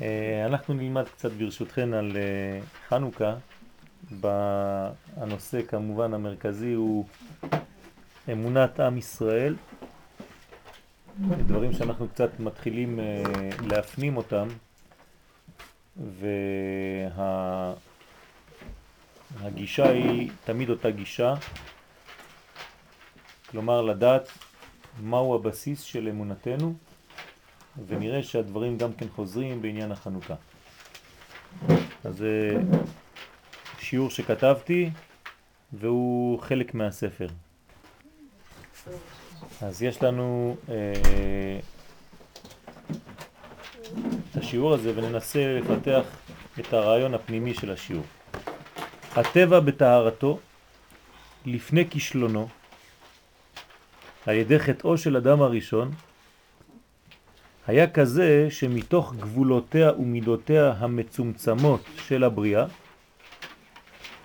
אה, אנחנו נלמד קצת ברשותכן על אה, חנוכה. הנושא כמובן המרכזי הוא אמונת עם ישראל. דברים שאנחנו קצת מתחילים אה, להפנים אותם והגישה היא תמיד אותה גישה, כלומר לדעת מהו הבסיס של אמונתנו ונראה שהדברים גם כן חוזרים בעניין החנוכה. אז זה שיעור שכתבתי והוא חלק מהספר. אז יש לנו אה, את השיעור הזה וננסה לפתח את הרעיון הפנימי של השיעור. הטבע בטהרתו לפני כישלונו על ידי חטאו של אדם הראשון היה כזה שמתוך גבולותיה ומידותיה המצומצמות של הבריאה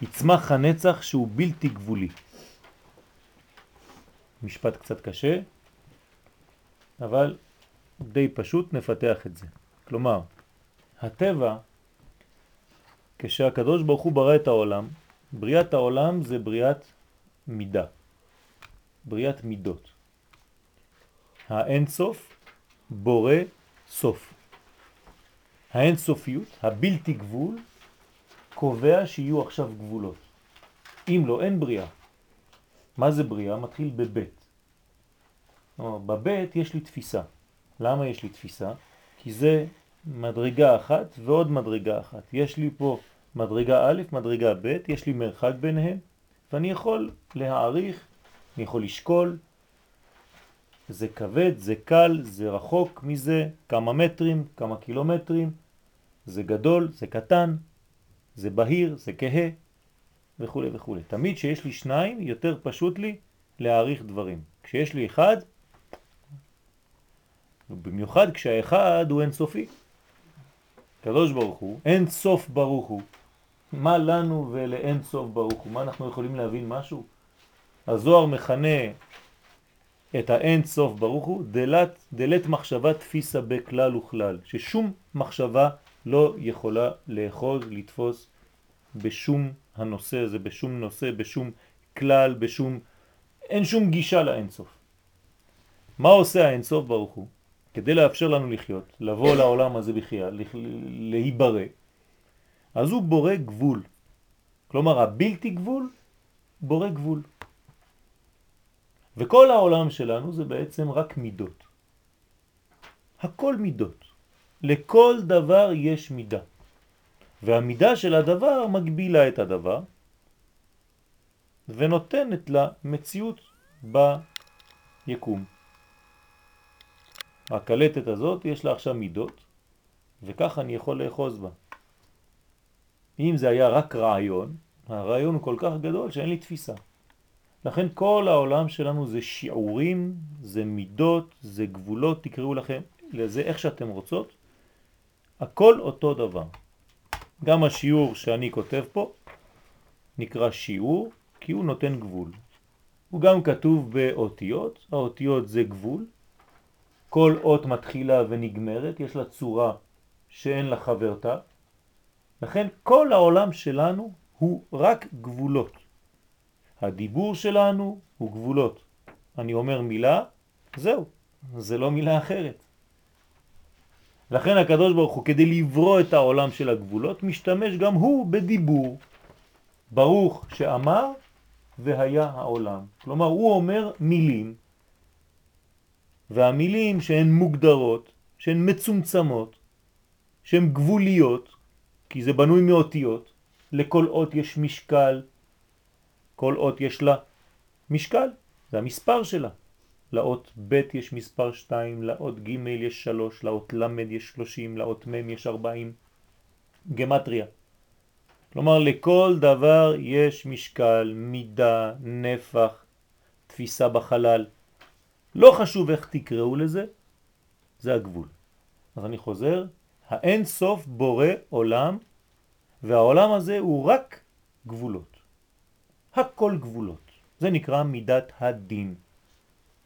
יצמח הנצח שהוא בלתי גבולי. משפט קצת קשה, אבל די פשוט נפתח את זה. כלומר, הטבע, כשהקדוש ברוך הוא ברא את העולם, בריאת העולם זה בריאת מידה, בריאת מידות. האין סוף בורא סוף. האין סופיות, הבלתי גבול, קובע שיהיו עכשיו גבולות. אם לא, אין בריאה. מה זה בריאה? מתחיל בבית. בבית יש לי תפיסה. למה יש לי תפיסה? כי זה מדרגה אחת ועוד מדרגה אחת. יש לי פה מדרגה א', מדרגה ב', יש לי מרחק ביניהם, ואני יכול להעריך, אני יכול לשקול, זה כבד, זה קל, זה רחוק מזה, כמה מטרים, כמה קילומטרים, זה גדול, זה קטן, זה בהיר, זה כהה, וכו' וכו'. תמיד שיש לי שניים, יותר פשוט לי להעריך דברים. כשיש לי אחד, במיוחד כשהאחד הוא אינסופי. קדוש ברוך הוא, אין סוף ברוך הוא. מה לנו ולאין סוף ברוך הוא? מה אנחנו יכולים להבין משהו? הזוהר מכנה את האין סוף ברוך הוא דלת, דלת מחשבה תפיסה בכלל וכלל, ששום מחשבה לא יכולה לאחוז, לתפוס בשום הנושא הזה, בשום נושא, בשום כלל, בשום... אין שום גישה לאין סוף. מה עושה האין סוף ברוך הוא? כדי לאפשר לנו לחיות, לבוא לעולם הזה בכלל, להיברא, אז הוא בורא גבול. כלומר, הבלתי גבול בורא גבול. וכל העולם שלנו זה בעצם רק מידות. הכל מידות. לכל דבר יש מידה. והמידה של הדבר מגבילה את הדבר ונותנת לה מציאות ביקום. הקלטת הזאת יש לה עכשיו מידות וכך אני יכול לאחוז בה. אם זה היה רק רעיון, הרעיון הוא כל כך גדול שאין לי תפיסה. לכן כל העולם שלנו זה שיעורים, זה מידות, זה גבולות, תקראו לכם לזה איך שאתם רוצות, הכל אותו דבר. גם השיעור שאני כותב פה נקרא שיעור כי הוא נותן גבול. הוא גם כתוב באותיות, האותיות זה גבול, כל אות מתחילה ונגמרת, יש לה צורה שאין לה חברתה, לכן כל העולם שלנו הוא רק גבולות. הדיבור שלנו הוא גבולות. אני אומר מילה, זהו, זה לא מילה אחרת. לכן הקדוש ברוך הוא, כדי לברוא את העולם של הגבולות, משתמש גם הוא בדיבור. ברוך שאמר והיה העולם. כלומר, הוא אומר מילים, והמילים שהן מוגדרות, שהן מצומצמות, שהן גבוליות, כי זה בנוי מאותיות, לכל אות יש משקל, כל אות יש לה משקל, זה המספר שלה. לאות ב' יש מספר 2, לאות ג' יש 3, לאות ל' יש 30, לאות מ' יש 40. גמטריה. כלומר לכל דבר יש משקל, מידה, נפח, תפיסה בחלל. לא חשוב איך תקראו לזה, זה הגבול. אז אני חוזר, האין סוף בורא עולם, והעולם הזה הוא רק גבולות. הכל גבולות. זה נקרא מידת הדין.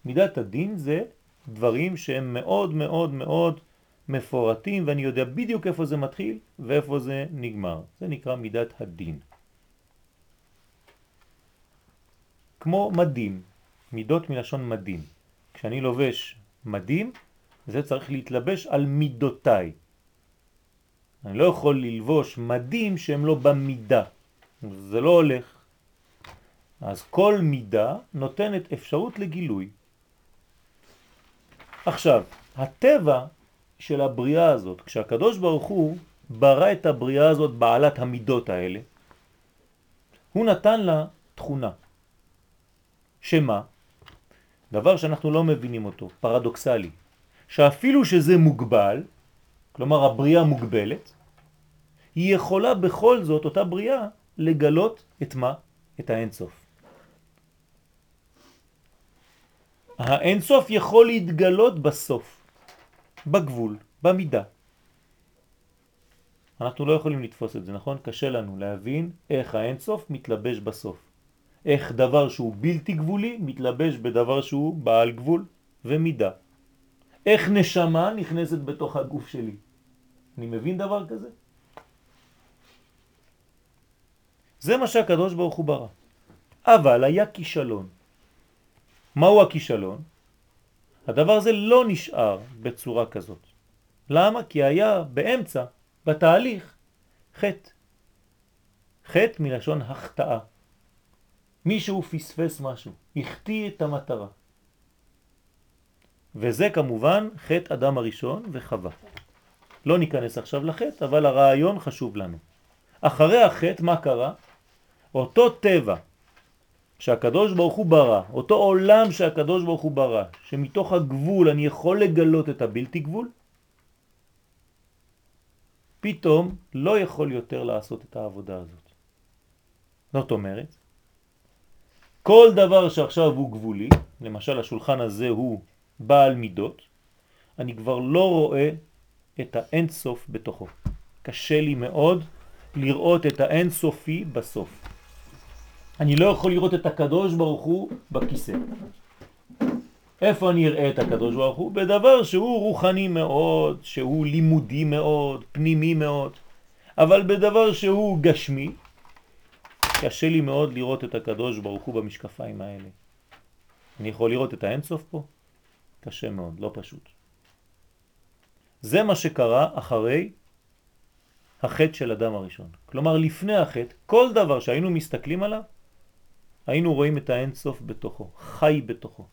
מידת הדין זה דברים שהם מאוד מאוד מאוד מפורטים ואני יודע בדיוק איפה זה מתחיל ואיפה זה נגמר. זה נקרא מידת הדין. כמו מדים, מידות מלשון מדים. כשאני לובש מדים, זה צריך להתלבש על מידותיי. אני לא יכול ללבוש מדים שהם לא במידה. זה לא הולך. אז כל מידה נותנת אפשרות לגילוי. עכשיו, הטבע של הבריאה הזאת, כשהקדוש ברוך הוא ברא את הבריאה הזאת בעלת המידות האלה, הוא נתן לה תכונה. שמה? דבר שאנחנו לא מבינים אותו, פרדוקסלי, שאפילו שזה מוגבל, כלומר הבריאה מוגבלת, היא יכולה בכל זאת, אותה בריאה, לגלות את מה? את האינסוף. האינסוף יכול להתגלות בסוף, בגבול, במידה. אנחנו לא יכולים לתפוס את זה, נכון? קשה לנו להבין איך האינסוף מתלבש בסוף. איך דבר שהוא בלתי גבולי מתלבש בדבר שהוא בעל גבול ומידה. איך נשמה נכנסת בתוך הגוף שלי. אני מבין דבר כזה? זה מה שהקדוש ברוך הוא ברא. אבל היה כישלון. מהו הכישלון? הדבר הזה לא נשאר בצורה כזאת. למה? כי היה באמצע, בתהליך, חטא. חטא מלשון החטאה. מישהו פספס משהו, החטיא את המטרה. וזה כמובן חטא אדם הראשון וחווה. לא ניכנס עכשיו לחטא, אבל הרעיון חשוב לנו. אחרי החטא מה קרה? אותו טבע שהקדוש ברוך הוא ברא, אותו עולם שהקדוש ברוך הוא ברא, שמתוך הגבול אני יכול לגלות את הבלתי גבול, פתאום לא יכול יותר לעשות את העבודה הזאת. זאת אומרת, כל דבר שעכשיו הוא גבולי, למשל השולחן הזה הוא בעל מידות, אני כבר לא רואה את האינסוף בתוכו. קשה לי מאוד לראות את האינסופי בסוף. אני לא יכול לראות את הקדוש ברוך הוא בכיסא. איפה אני אראה את הקדוש ברוך הוא? בדבר שהוא רוחני מאוד, שהוא לימודי מאוד, פנימי מאוד, אבל בדבר שהוא גשמי, קשה לי מאוד לראות את הקדוש ברוך הוא במשקפיים האלה. אני יכול לראות את האינסוף פה? קשה מאוד, לא פשוט. זה מה שקרה אחרי החטא של אדם הראשון. כלומר, לפני החטא, כל דבר שהיינו מסתכלים עליו, היינו רואים את האינסוף בתוכו, חי בתוכו.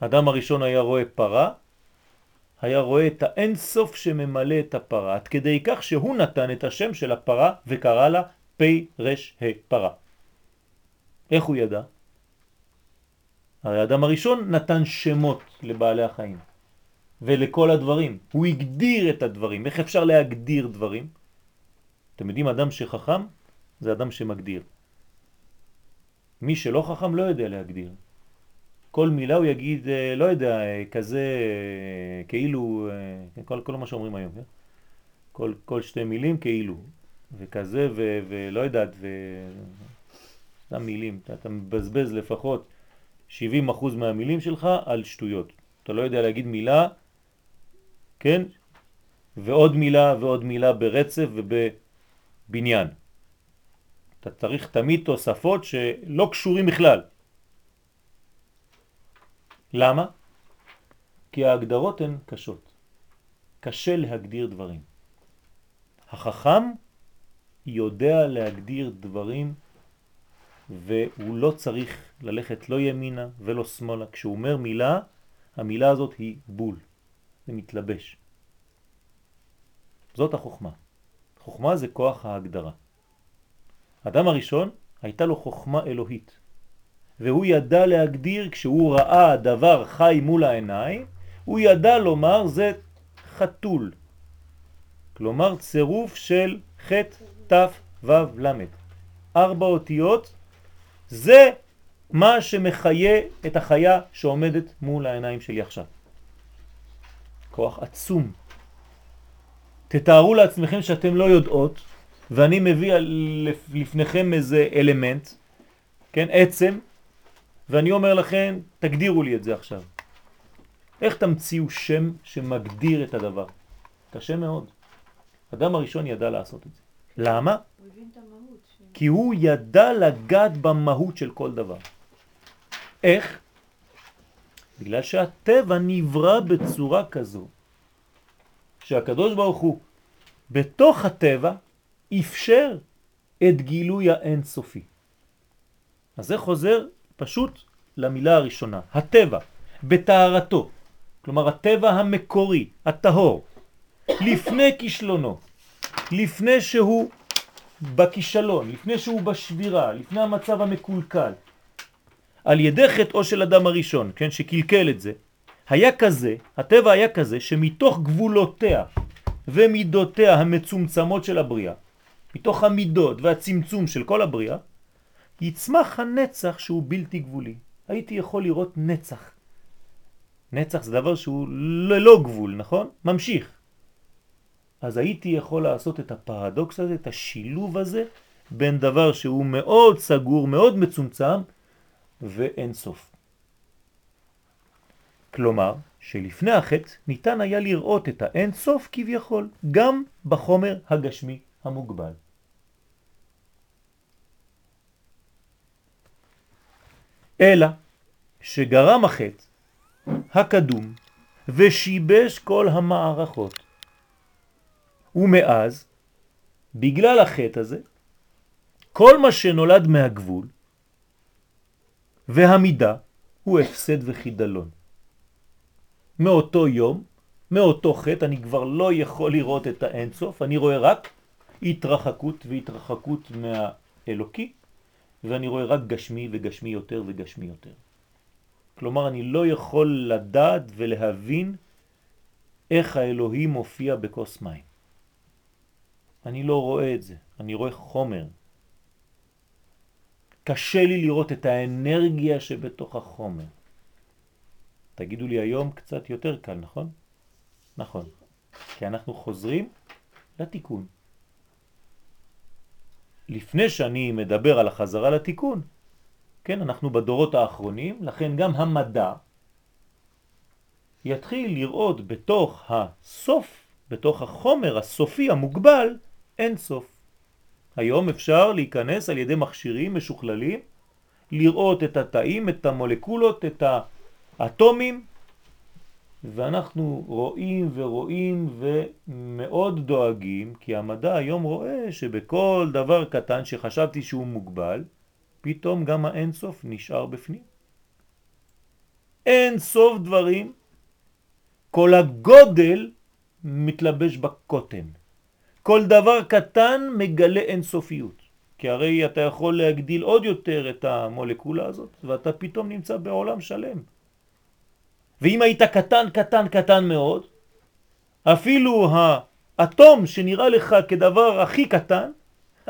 אדם הראשון היה רואה פרה, היה רואה את האינסוף שממלא את הפרה, עד כדי כך שהוא נתן את השם של הפרה וקרא לה פי רש ה פרה. איך הוא ידע? הרי האדם הראשון נתן שמות לבעלי החיים ולכל הדברים. הוא הגדיר את הדברים. איך אפשר להגדיר דברים? אתם יודעים, אדם שחכם זה אדם שמגדיר. מי שלא חכם לא יודע להגדיר. כל מילה הוא יגיד, אה, לא יודע, אה, כזה, אה, כאילו, כל, כל מה שאומרים היום, כן? כל, כל שתי מילים כאילו, וכזה, ו, ולא יודעת, ו... סתם מילים, אתה, אתה מבזבז לפחות 70% מהמילים שלך על שטויות. אתה לא יודע להגיד מילה, כן? ועוד מילה ועוד מילה ברצף ובבניין. אתה צריך תמיד תוספות שלא קשורים בכלל. למה? כי ההגדרות הן קשות. קשה להגדיר דברים. החכם יודע להגדיר דברים והוא לא צריך ללכת לא ימינה ולא שמאלה. כשהוא אומר מילה, המילה הזאת היא בול, זה מתלבש. זאת החוכמה. חוכמה זה כוח ההגדרה. אדם הראשון הייתה לו חוכמה אלוהית, והוא ידע להגדיר כשהוא ראה דבר חי מול העיניים, הוא ידע לומר זה חתול, כלומר צירוף של ח' ת' ו' ל'. ארבע אותיות, זה מה שמחיה את החיה שעומדת מול העיניים שלי עכשיו. כוח עצום. תתארו לעצמכם שאתם לא יודעות ואני מביא לפניכם איזה אלמנט, כן, עצם, ואני אומר לכם, תגדירו לי את זה עכשיו. איך תמציאו שם שמגדיר את הדבר? קשה מאוד. אדם הראשון ידע לעשות את זה. למה? הוא. כי הוא ידע לגעת במהות של כל דבר. איך? בגלל שהטבע נברא בצורה כזו, שהקדוש ברוך הוא בתוך הטבע אפשר את גילוי האינסופי. אז זה חוזר פשוט למילה הראשונה, הטבע, בתארתו, כלומר הטבע המקורי, הטהור, לפני כישלונו, לפני שהוא בכישלון, לפני שהוא בשבירה, לפני המצב המקולקל, על ידי חטאו של אדם הראשון, כן, שקלקל את זה, היה כזה, הטבע היה כזה, שמתוך גבולותיה ומידותיה המצומצמות של הבריאה, מתוך המידות והצמצום של כל הבריאה, יצמח הנצח שהוא בלתי גבולי. הייתי יכול לראות נצח. נצח זה דבר שהוא ללא גבול, נכון? ממשיך. אז הייתי יכול לעשות את הפרדוקס הזה, את השילוב הזה, בין דבר שהוא מאוד סגור, מאוד מצומצם, ואין סוף. כלומר, שלפני החטא ניתן היה לראות את האין סוף כביכול, גם בחומר הגשמי המוגבל. אלא שגרם החטא הקדום ושיבש כל המערכות. ומאז, בגלל החטא הזה, כל מה שנולד מהגבול והמידה הוא הפסד וחידלון. מאותו יום, מאותו חטא, אני כבר לא יכול לראות את האינסוף, אני רואה רק התרחקות והתרחקות מהאלוקי, ואני רואה רק גשמי וגשמי יותר וגשמי יותר. כלומר, אני לא יכול לדעת ולהבין איך האלוהים מופיע בכוס מים. אני לא רואה את זה, אני רואה חומר. קשה לי לראות את האנרגיה שבתוך החומר. תגידו לי היום קצת יותר קל, נכון? נכון. כי אנחנו חוזרים לתיקון. לפני שאני מדבר על החזרה לתיקון, כן, אנחנו בדורות האחרונים, לכן גם המדע יתחיל לראות בתוך הסוף, בתוך החומר הסופי המוגבל, אין סוף. היום אפשר להיכנס על ידי מכשירים משוכללים, לראות את התאים, את המולקולות, את האטומים, ואנחנו רואים ורואים ומאוד דואגים, כי המדע היום רואה שבכל דבר קטן שחשבתי שהוא מוגבל, פתאום גם האינסוף נשאר בפנים. אין סוף דברים, כל הגודל מתלבש בקוטן. כל דבר קטן מגלה אינסופיות. כי הרי אתה יכול להגדיל עוד יותר את המולקולה הזאת, ואתה פתאום נמצא בעולם שלם. ואם היית קטן, קטן, קטן מאוד, אפילו האטום שנראה לך כדבר הכי קטן,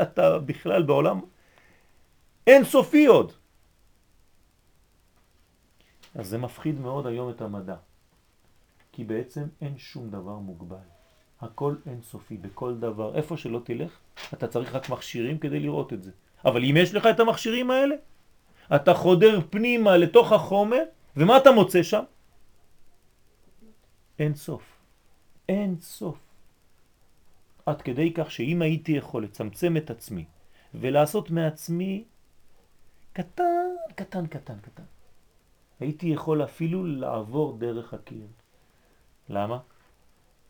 אתה בכלל בעולם אין סופי עוד. אז זה מפחיד מאוד היום את המדע, כי בעצם אין שום דבר מוגבל. הכל אין סופי, בכל דבר, איפה שלא תלך, אתה צריך רק מכשירים כדי לראות את זה. אבל אם יש לך את המכשירים האלה, אתה חודר פנימה לתוך החומר, ומה אתה מוצא שם? אין סוף. אין סוף. עד כדי כך שאם הייתי יכול לצמצם את עצמי ולעשות מעצמי קטן, קטן, קטן, קטן, הייתי יכול אפילו לעבור דרך הקיר. למה?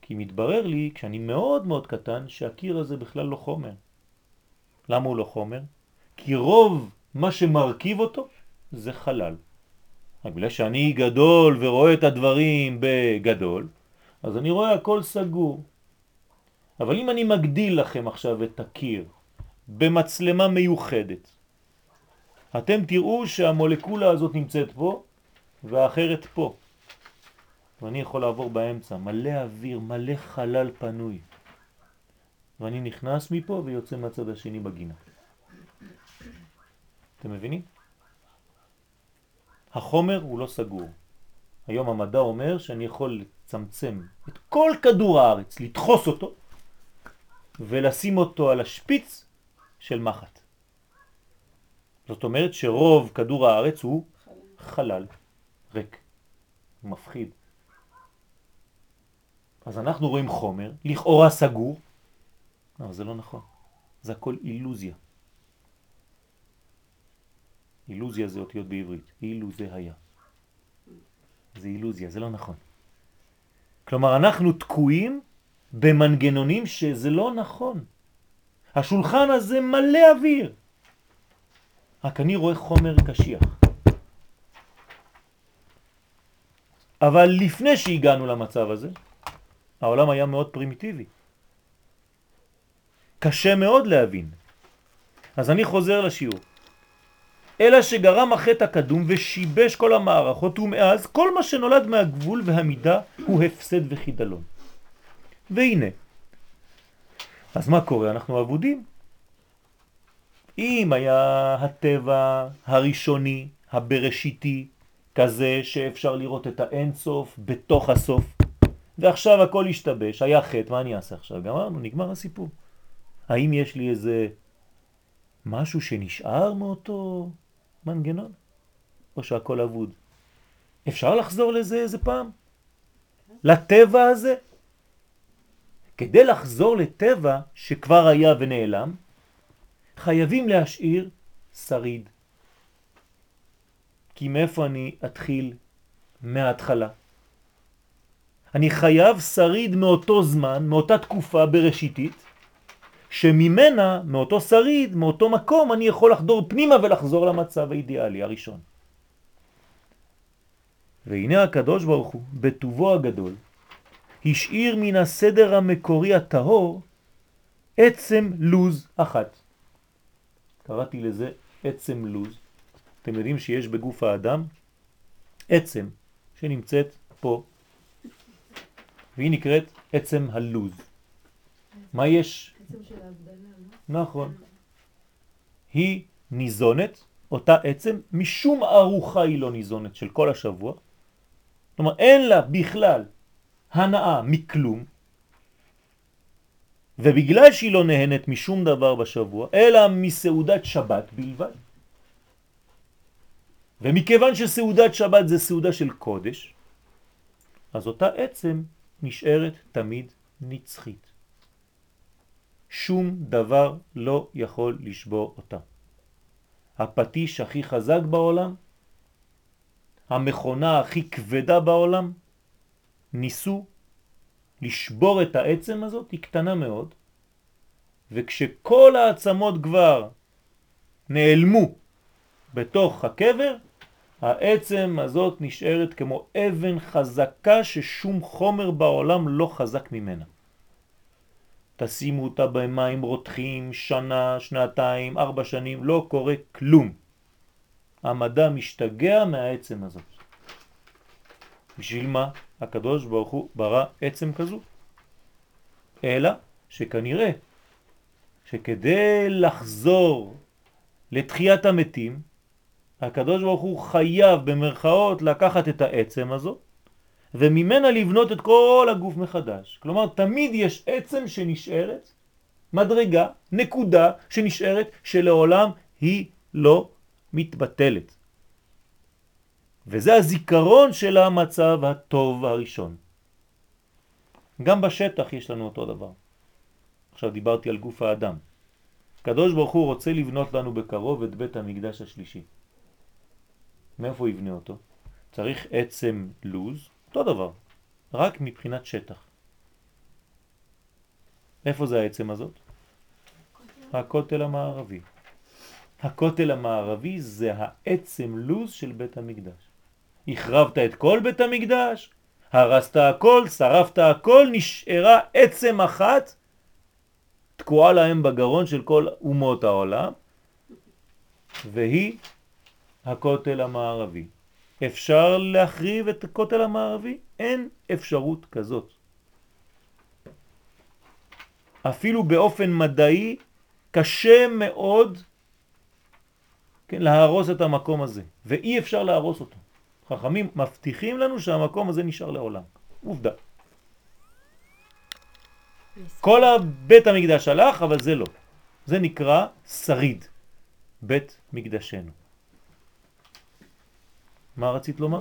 כי מתברר לי, כשאני מאוד מאוד קטן, שהקיר הזה בכלל לא חומר. למה הוא לא חומר? כי רוב מה שמרכיב אותו זה חלל. רק בגלל שאני גדול ורואה את הדברים בגדול, אז אני רואה הכל סגור. אבל אם אני מגדיל לכם עכשיו את הקיר במצלמה מיוחדת, אתם תראו שהמולקולה הזאת נמצאת פה והאחרת פה. ואני יכול לעבור באמצע, מלא אוויר, מלא חלל פנוי. ואני נכנס מפה ויוצא מהצד השני בגינה. אתם מבינים? החומר הוא לא סגור. היום המדע אומר שאני יכול לצמצם את כל כדור הארץ, לדחוס אותו ולשים אותו על השפיץ של מחט. זאת אומרת שרוב כדור הארץ הוא חלל, ריק, מפחיד. אז אנחנו רואים חומר, לכאורה סגור, אבל זה לא נכון, זה הכל אילוזיה. אילוזיה זה אותיות בעברית, אילו זה היה. זה אילוזיה, זה לא נכון. כלומר, אנחנו תקועים במנגנונים שזה לא נכון. השולחן הזה מלא אוויר. רק אני רואה חומר קשיח. אבל לפני שהגענו למצב הזה, העולם היה מאוד פרימיטיבי. קשה מאוד להבין. אז אני חוזר לשיעור. אלא שגרם החטא הקדום ושיבש כל המערכות ומאז כל מה שנולד מהגבול והמידה הוא הפסד וחידלון. והנה, אז מה קורה? אנחנו עבודים. אם היה הטבע הראשוני, הבראשיתי, כזה שאפשר לראות את האינסוף בתוך הסוף, ועכשיו הכל השתבש, היה חטא, מה אני אעשה עכשיו? גמרנו, נגמר הסיפור. האם יש לי איזה משהו שנשאר מאותו מנגנון? או שהכל אבוד? אפשר לחזור לזה איזה פעם? לטבע הזה? כדי לחזור לטבע שכבר היה ונעלם, חייבים להשאיר שריד. כי מאיפה אני אתחיל מההתחלה? אני חייב שריד מאותו זמן, מאותה תקופה בראשיתית, שממנה, מאותו שריד, מאותו מקום, אני יכול לחדור פנימה ולחזור למצב האידיאלי הראשון. והנה הקדוש ברוך הוא, בטובו הגדול, השאיר מן הסדר המקורי הטהור עצם לוז אחת. קראתי לזה עצם לוז. אתם יודעים שיש בגוף האדם עצם שנמצאת פה, והיא נקראת עצם הלוז. מה יש? של לא? נכון. היא ניזונת, אותה עצם, משום ארוחה היא לא ניזונת של כל השבוע. כלומר, אין לה בכלל הנאה מכלום, ובגלל שהיא לא נהנית משום דבר בשבוע, אלא מסעודת שבת בלבד, ומכיוון שסעודת שבת זה סעודה של קודש, אז אותה עצם נשארת תמיד נצחית. שום דבר לא יכול לשבור אותה. הפטיש הכי חזק בעולם, המכונה הכי כבדה בעולם, ניסו לשבור את העצם הזאת, היא קטנה מאוד, וכשכל העצמות כבר נעלמו בתוך הקבר, העצם הזאת נשארת כמו אבן חזקה ששום חומר בעולם לא חזק ממנה. תשימו אותה במים רותחים שנה, שנתיים, ארבע שנים, לא קורה כלום. המדע משתגע מהעצם הזאת. בשביל מה הקדוש ברוך הוא ברא עצם כזו? אלא שכנראה שכדי לחזור לתחיית המתים, הקדוש ברוך הוא חייב במרכאות לקחת את העצם הזו וממנה לבנות את כל הגוף מחדש. כלומר, תמיד יש עצם שנשארת, מדרגה, נקודה שנשארת, שלעולם היא לא מתבטלת. וזה הזיכרון של המצב הטוב הראשון. גם בשטח יש לנו אותו דבר. עכשיו דיברתי על גוף האדם. קדוש ברוך הוא רוצה לבנות לנו בקרוב את בית המקדש השלישי. מאיפה יבנה אותו? צריך עצם לוז, אותו דבר, רק מבחינת שטח. איפה זה העצם הזאת? הכותל המערבי. הכותל המערבי זה העצם לוז של בית המקדש. החרבת את כל בית המקדש, הרסת הכל, שרפת הכל, נשארה עצם אחת תקועה להם בגרון של כל אומות העולם, והיא הכותל המערבי. אפשר להחריב את הכותל המערבי? אין אפשרות כזאת. אפילו באופן מדעי קשה מאוד כן, להרוס את המקום הזה, ואי אפשר להרוס אותו. חכמים מבטיחים לנו שהמקום הזה נשאר לעולם. עובדה. כל הבית המקדש הלך, אבל זה לא. זה נקרא שריד, בית מקדשנו. מה רצית לומר?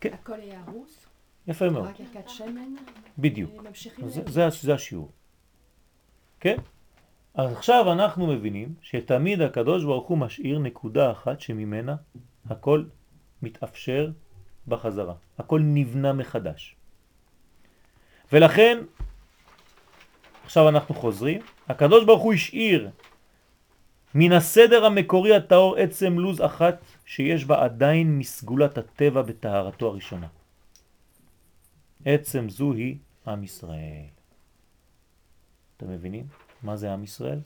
כן. הכל היה הרוס? יפה מאוד. רק ערכת שמן? בדיוק. זה, זה, זה השיעור. כן? אז עכשיו אנחנו מבינים שתמיד הקדוש ברוך הוא משאיר נקודה אחת שממנה הכל מתאפשר בחזרה. הכל נבנה מחדש. ולכן, עכשיו אנחנו חוזרים, הקדוש ברוך הוא השאיר מן הסדר המקורי הטהור עצם לוז אחת שיש בה עדיין מסגולת הטבע בטהרתו הראשונה. עצם זו היא עם ישראל. אתם מבינים? מה זה עם ישראל?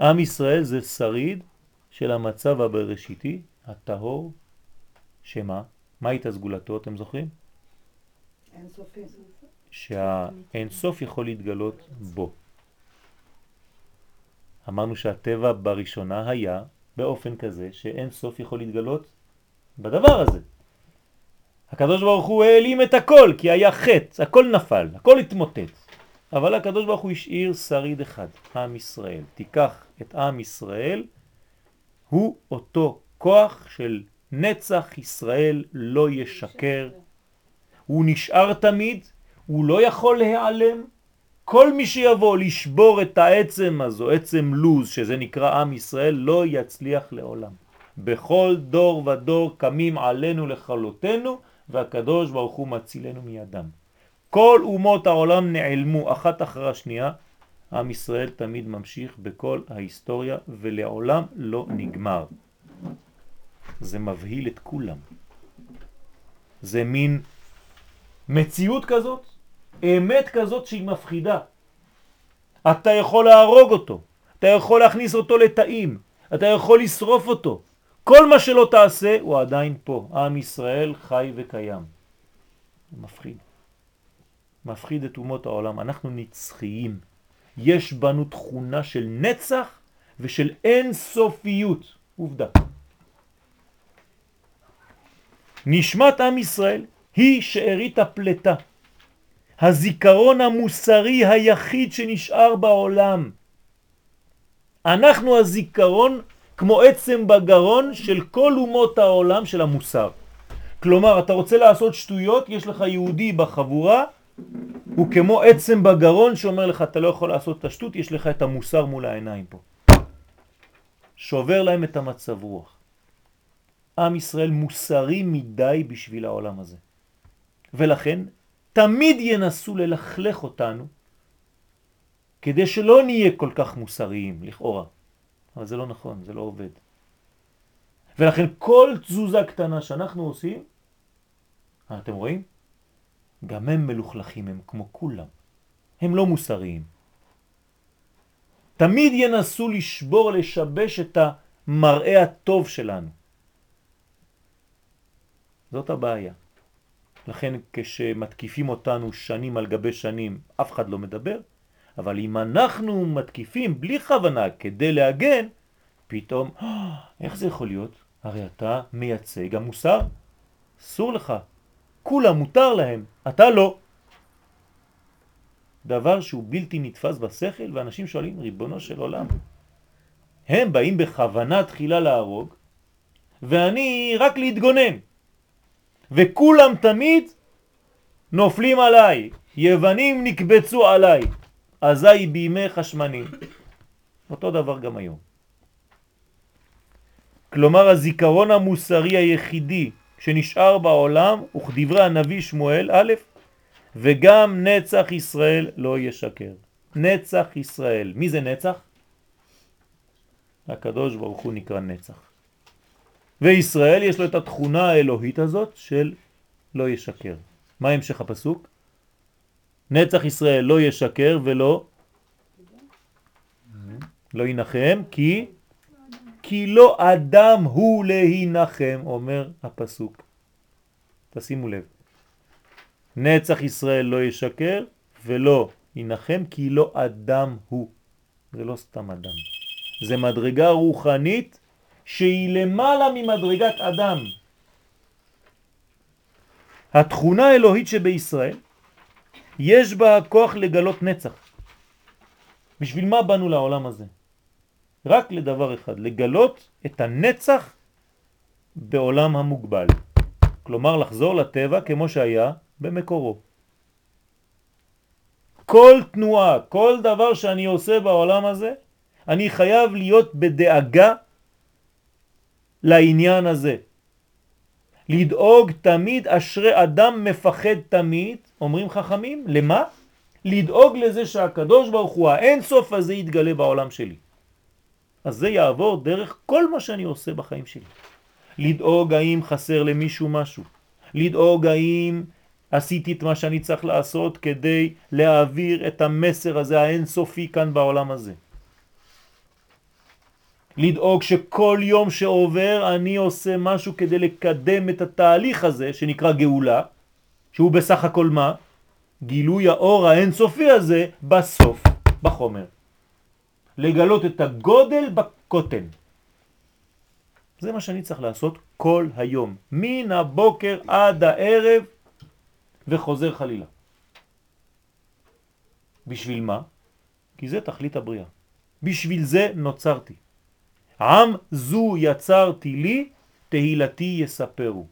עם ישראל זה שריד של המצב הבראשיתי, הטהור, שמה? מהי סגולתו, אתם זוכרים? אינסופי. שהאין סוף יכול להתגלות בו. אמרנו שהטבע בראשונה היה באופן כזה שאין סוף יכול להתגלות בדבר הזה. הקדוש ברוך הוא העלים את הכל כי היה חטא, הכל נפל, הכל התמוטט. אבל הקדוש ברוך הוא השאיר שריד אחד, עם ישראל. תיקח את עם ישראל, הוא אותו כוח של נצח ישראל לא ישקר, הוא נשאר תמיד, הוא לא יכול להיעלם. כל מי שיבוא לשבור את העצם הזו, עצם לוז, שזה נקרא עם ישראל, לא יצליח לעולם. בכל דור ודור קמים עלינו לכלותנו, והקדוש ברוך הוא מצילנו מידם. כל אומות העולם נעלמו אחת אחר השנייה, עם ישראל תמיד ממשיך בכל ההיסטוריה ולעולם לא נגמר. זה מבהיל את כולם. זה מין מציאות כזאת, אמת כזאת שהיא מפחידה. אתה יכול להרוג אותו, אתה יכול להכניס אותו לתאים, אתה יכול לשרוף אותו. כל מה שלא תעשה הוא עדיין פה. עם ישראל חי וקיים. מפחיד. מפחיד את אומות העולם. אנחנו נצחיים. יש בנו תכונה של נצח ושל אין סופיות. עובדה. נשמת עם ישראל היא שארית הפלטה, הזיכרון המוסרי היחיד שנשאר בעולם. אנחנו הזיכרון כמו עצם בגרון של כל אומות העולם של המוסר. כלומר, אתה רוצה לעשות שטויות, יש לך יהודי בחבורה, הוא כמו עצם בגרון שאומר לך, אתה לא יכול לעשות את השטות, יש לך את המוסר מול העיניים פה. שובר להם את המצב רוח. עם ישראל מוסרי מדי בשביל העולם הזה. ולכן תמיד ינסו ללכלך אותנו כדי שלא נהיה כל כך מוסריים, לכאורה. אבל זה לא נכון, זה לא עובד. ולכן כל תזוזה קטנה שאנחנו עושים, אתם רואים? גם הם מלוכלכים, הם כמו כולם. הם לא מוסריים. תמיד ינסו לשבור, לשבש את המראה הטוב שלנו. זאת הבעיה. לכן כשמתקיפים אותנו שנים על גבי שנים, אף אחד לא מדבר, אבל אם אנחנו מתקיפים בלי כוונה כדי להגן, פתאום, איך זה יכול להיות? הרי אתה מייצג המוסר, אסור לך, כולם מותר להם, אתה לא. דבר שהוא בלתי נתפס בשכל, ואנשים שואלים, ריבונו של עולם, הם באים בכוונה תחילה להרוג, ואני רק להתגונן. וכולם תמיד נופלים עליי, יוונים נקבצו עליי, אזי בימי חשמנים. אותו דבר גם היום. כלומר הזיכרון המוסרי היחידי שנשאר בעולם הוא כדברי הנביא שמואל א', וגם נצח ישראל לא ישקר. נצח ישראל. מי זה נצח? הקדוש ברוך הוא נקרא נצח. וישראל יש לו את התכונה האלוהית הזאת של לא ישקר. מה המשך הפסוק? נצח ישראל לא ישקר ולא לא ינחם כי כי לא אדם הוא להינחם אומר הפסוק. תשימו לב. נצח ישראל לא ישקר ולא ינחם כי לא אדם הוא. זה לא סתם אדם. זה מדרגה רוחנית שהיא למעלה ממדרגת אדם. התכונה האלוהית שבישראל יש בה כוח לגלות נצח. בשביל מה באנו לעולם הזה? רק לדבר אחד, לגלות את הנצח בעולם המוגבל. כלומר לחזור לטבע כמו שהיה במקורו. כל תנועה, כל דבר שאני עושה בעולם הזה, אני חייב להיות בדאגה לעניין הזה. לדאוג תמיד, אשרי אדם מפחד תמיד, אומרים חכמים, למה? לדאוג לזה שהקדוש ברוך הוא האין סוף הזה יתגלה בעולם שלי. אז זה יעבור דרך כל מה שאני עושה בחיים שלי. לדאוג האם חסר למישהו משהו, לדאוג האם עשיתי את מה שאני צריך לעשות כדי להעביר את המסר הזה האינסופי כאן בעולם הזה. לדאוג שכל יום שעובר אני עושה משהו כדי לקדם את התהליך הזה שנקרא גאולה, שהוא בסך הכל מה? גילוי האור האינסופי הזה בסוף, בחומר. לגלות את הגודל בקוטן. זה מה שאני צריך לעשות כל היום, מן הבוקר עד הערב וחוזר חלילה. בשביל מה? כי זה תכלית הבריאה. בשביל זה נוצרתי. עם זו יצרתי לי, תהילתי יספרו.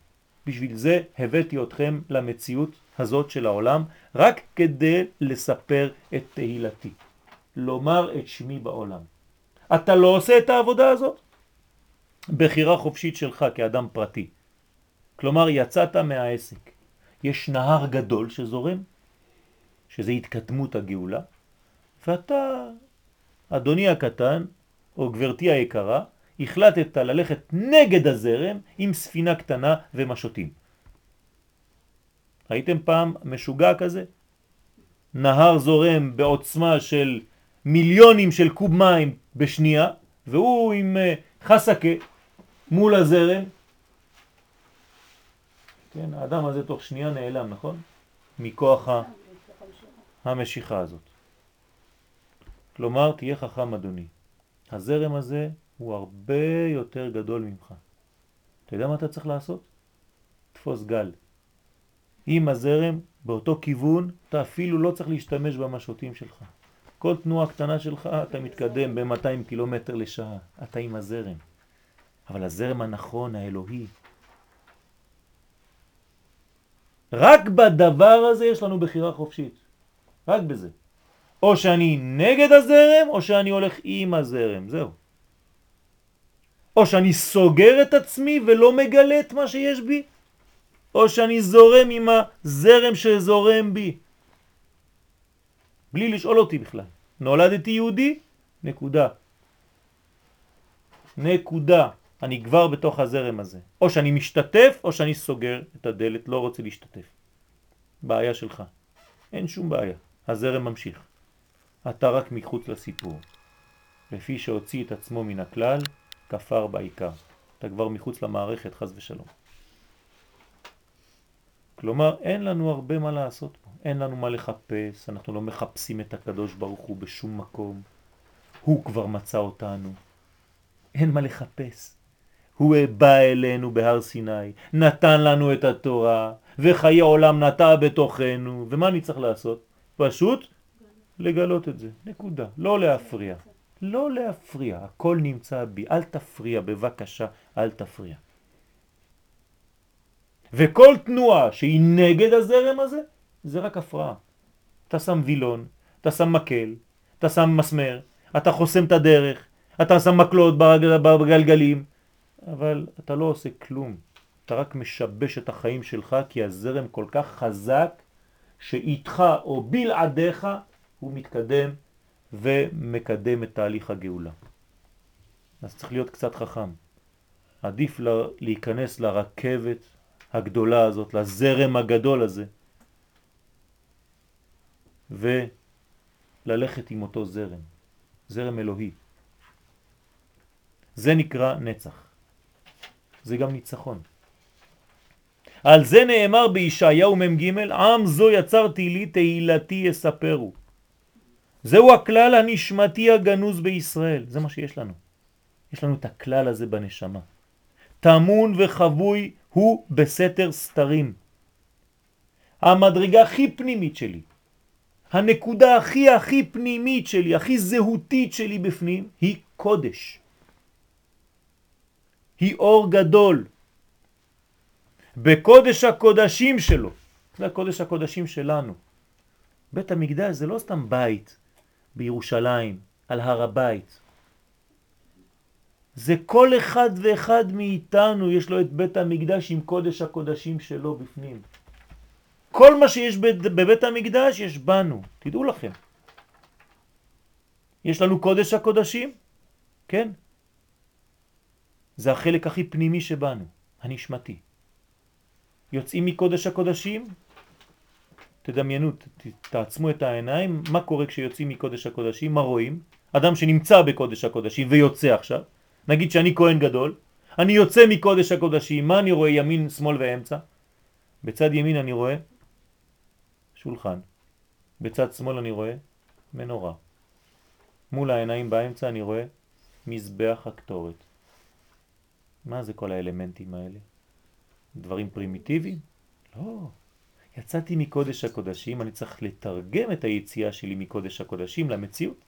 בשביל זה הבאתי אתכם למציאות הזאת של העולם, רק כדי לספר את תהילתי. לומר את שמי בעולם. אתה לא עושה את העבודה הזאת? בחירה חופשית שלך כאדם פרטי. כלומר, יצאת מהעסק. יש נהר גדול שזורם, שזה התקדמות הגאולה, ואתה, אדוני הקטן, או גברתי היקרה, החלטת ללכת נגד הזרם עם ספינה קטנה ומשוטים. ראיתם פעם משוגע כזה? נהר זורם בעוצמה של מיליונים של קוב מים בשנייה, והוא עם אה, חסקה מול הזרם. כן, האדם הזה תוך שנייה נעלם, נכון? מכוח המשיכה הזאת. כלומר, תהיה חכם אדוני. הזרם הזה הוא הרבה יותר גדול ממך. אתה יודע מה אתה צריך לעשות? תפוס גל. עם הזרם, באותו כיוון, אתה אפילו לא צריך להשתמש במשוטים שלך. כל תנועה קטנה שלך, אתה מתקדם ב-200 קילומטר לשעה. אתה עם הזרם. אבל הזרם הנכון, האלוהי. רק בדבר הזה יש לנו בחירה חופשית. רק בזה. או שאני נגד הזרם, או שאני הולך עם הזרם. זהו. או שאני סוגר את עצמי ולא מגלה את מה שיש בי, או שאני זורם עם הזרם שזורם בי. בלי לשאול אותי בכלל. נולדתי יהודי? נקודה. נקודה. אני כבר בתוך הזרם הזה. או שאני משתתף או שאני סוגר את הדלת, לא רוצה להשתתף. בעיה שלך. אין שום בעיה. הזרם ממשיך. אתה רק מחוץ לסיפור. לפי שהוציא את עצמו מן הכלל, כפר בעיקר. אתה כבר מחוץ למערכת, חז ושלום. כלומר, אין לנו הרבה מה לעשות פה, אין לנו מה לחפש, אנחנו לא מחפשים את הקדוש ברוך הוא בשום מקום. הוא כבר מצא אותנו. אין מה לחפש. הוא בא אלינו בהר סיני, נתן לנו את התורה, וחיי עולם נטע בתוכנו, ומה אני צריך לעשות? פשוט לגלות את זה, נקודה, לא להפריע. לא להפריע, הכל נמצא בי, אל תפריע, בבקשה, אל תפריע. וכל תנועה שהיא נגד הזרם הזה, זה רק הפרעה. אתה שם וילון, אתה שם מקל, אתה שם מסמר, אתה חוסם את הדרך, אתה שם מקלות בגל, בגלגלים, אבל אתה לא עושה כלום. אתה רק משבש את החיים שלך כי הזרם כל כך חזק שאיתך או בלעדיך הוא מתקדם ומקדם את תהליך הגאולה. אז צריך להיות קצת חכם. עדיף להיכנס לרכבת הגדולה הזאת, לזרם הגדול הזה, וללכת עם אותו זרם, זרם אלוהי. זה נקרא נצח. זה גם ניצחון. על זה נאמר בישעיהו מ"ג, עם זו יצרתי לי תהילתי יספרו. זהו הכלל הנשמתי הגנוז בישראל, זה מה שיש לנו. יש לנו את הכלל הזה בנשמה. תמון וחבוי הוא בסתר סתרים. המדרגה הכי פנימית שלי, הנקודה הכי הכי פנימית שלי, הכי זהותית שלי בפנים, היא קודש. היא אור גדול. בקודש הקודשים שלו, זה הקודש הקודשים שלנו. בית המקדש זה לא סתם בית בירושלים, על הר הבית. זה כל אחד ואחד מאיתנו יש לו את בית המקדש עם קודש הקודשים שלו בפנים. כל מה שיש בבית המקדש יש בנו, תדעו לכם. יש לנו קודש הקודשים, כן? זה החלק הכי פנימי שבנו, הנשמתי. יוצאים מקודש הקודשים, תדמיינו, תעצמו את העיניים, מה קורה כשיוצאים מקודש הקודשים, מה רואים? אדם שנמצא בקודש הקודשים ויוצא עכשיו, נגיד שאני כהן גדול, אני יוצא מקודש הקודשים, מה אני רואה ימין, שמאל ואמצע? בצד ימין אני רואה שולחן, בצד שמאל אני רואה מנורה, מול העיניים באמצע אני רואה מזבח הקטורת. מה זה כל האלמנטים האלה? דברים פרימיטיביים? לא. יצאתי מקודש הקודשים, אני צריך לתרגם את היציאה שלי מקודש הקודשים למציאות.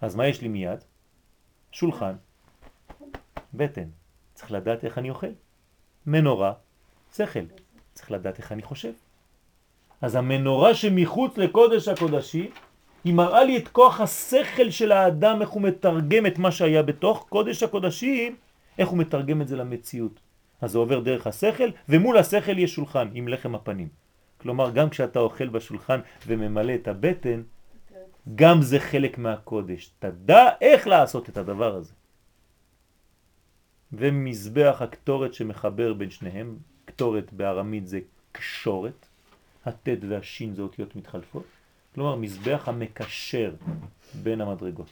אז מה יש לי מיד? שולחן, בטן, צריך לדעת איך אני אוכל. מנורה, שכל, צריך לדעת איך אני חושב. אז המנורה שמחוץ לקודש הקודשים, היא מראה לי את כוח השכל של האדם, איך הוא מתרגם את מה שהיה בתוך קודש הקודשים, איך הוא מתרגם את זה למציאות. אז זה עובר דרך השכל, ומול השכל יש שולחן עם לחם הפנים. כלומר, גם כשאתה אוכל בשולחן וממלא את הבטן, גם זה חלק מהקודש. תדע איך לעשות את הדבר הזה. ומזבח הקטורת שמחבר בין שניהם, קטורת בארמית זה קשורת, הטד והשין זה אותיות מתחלפות, כלומר מזבח המקשר בין המדרגות,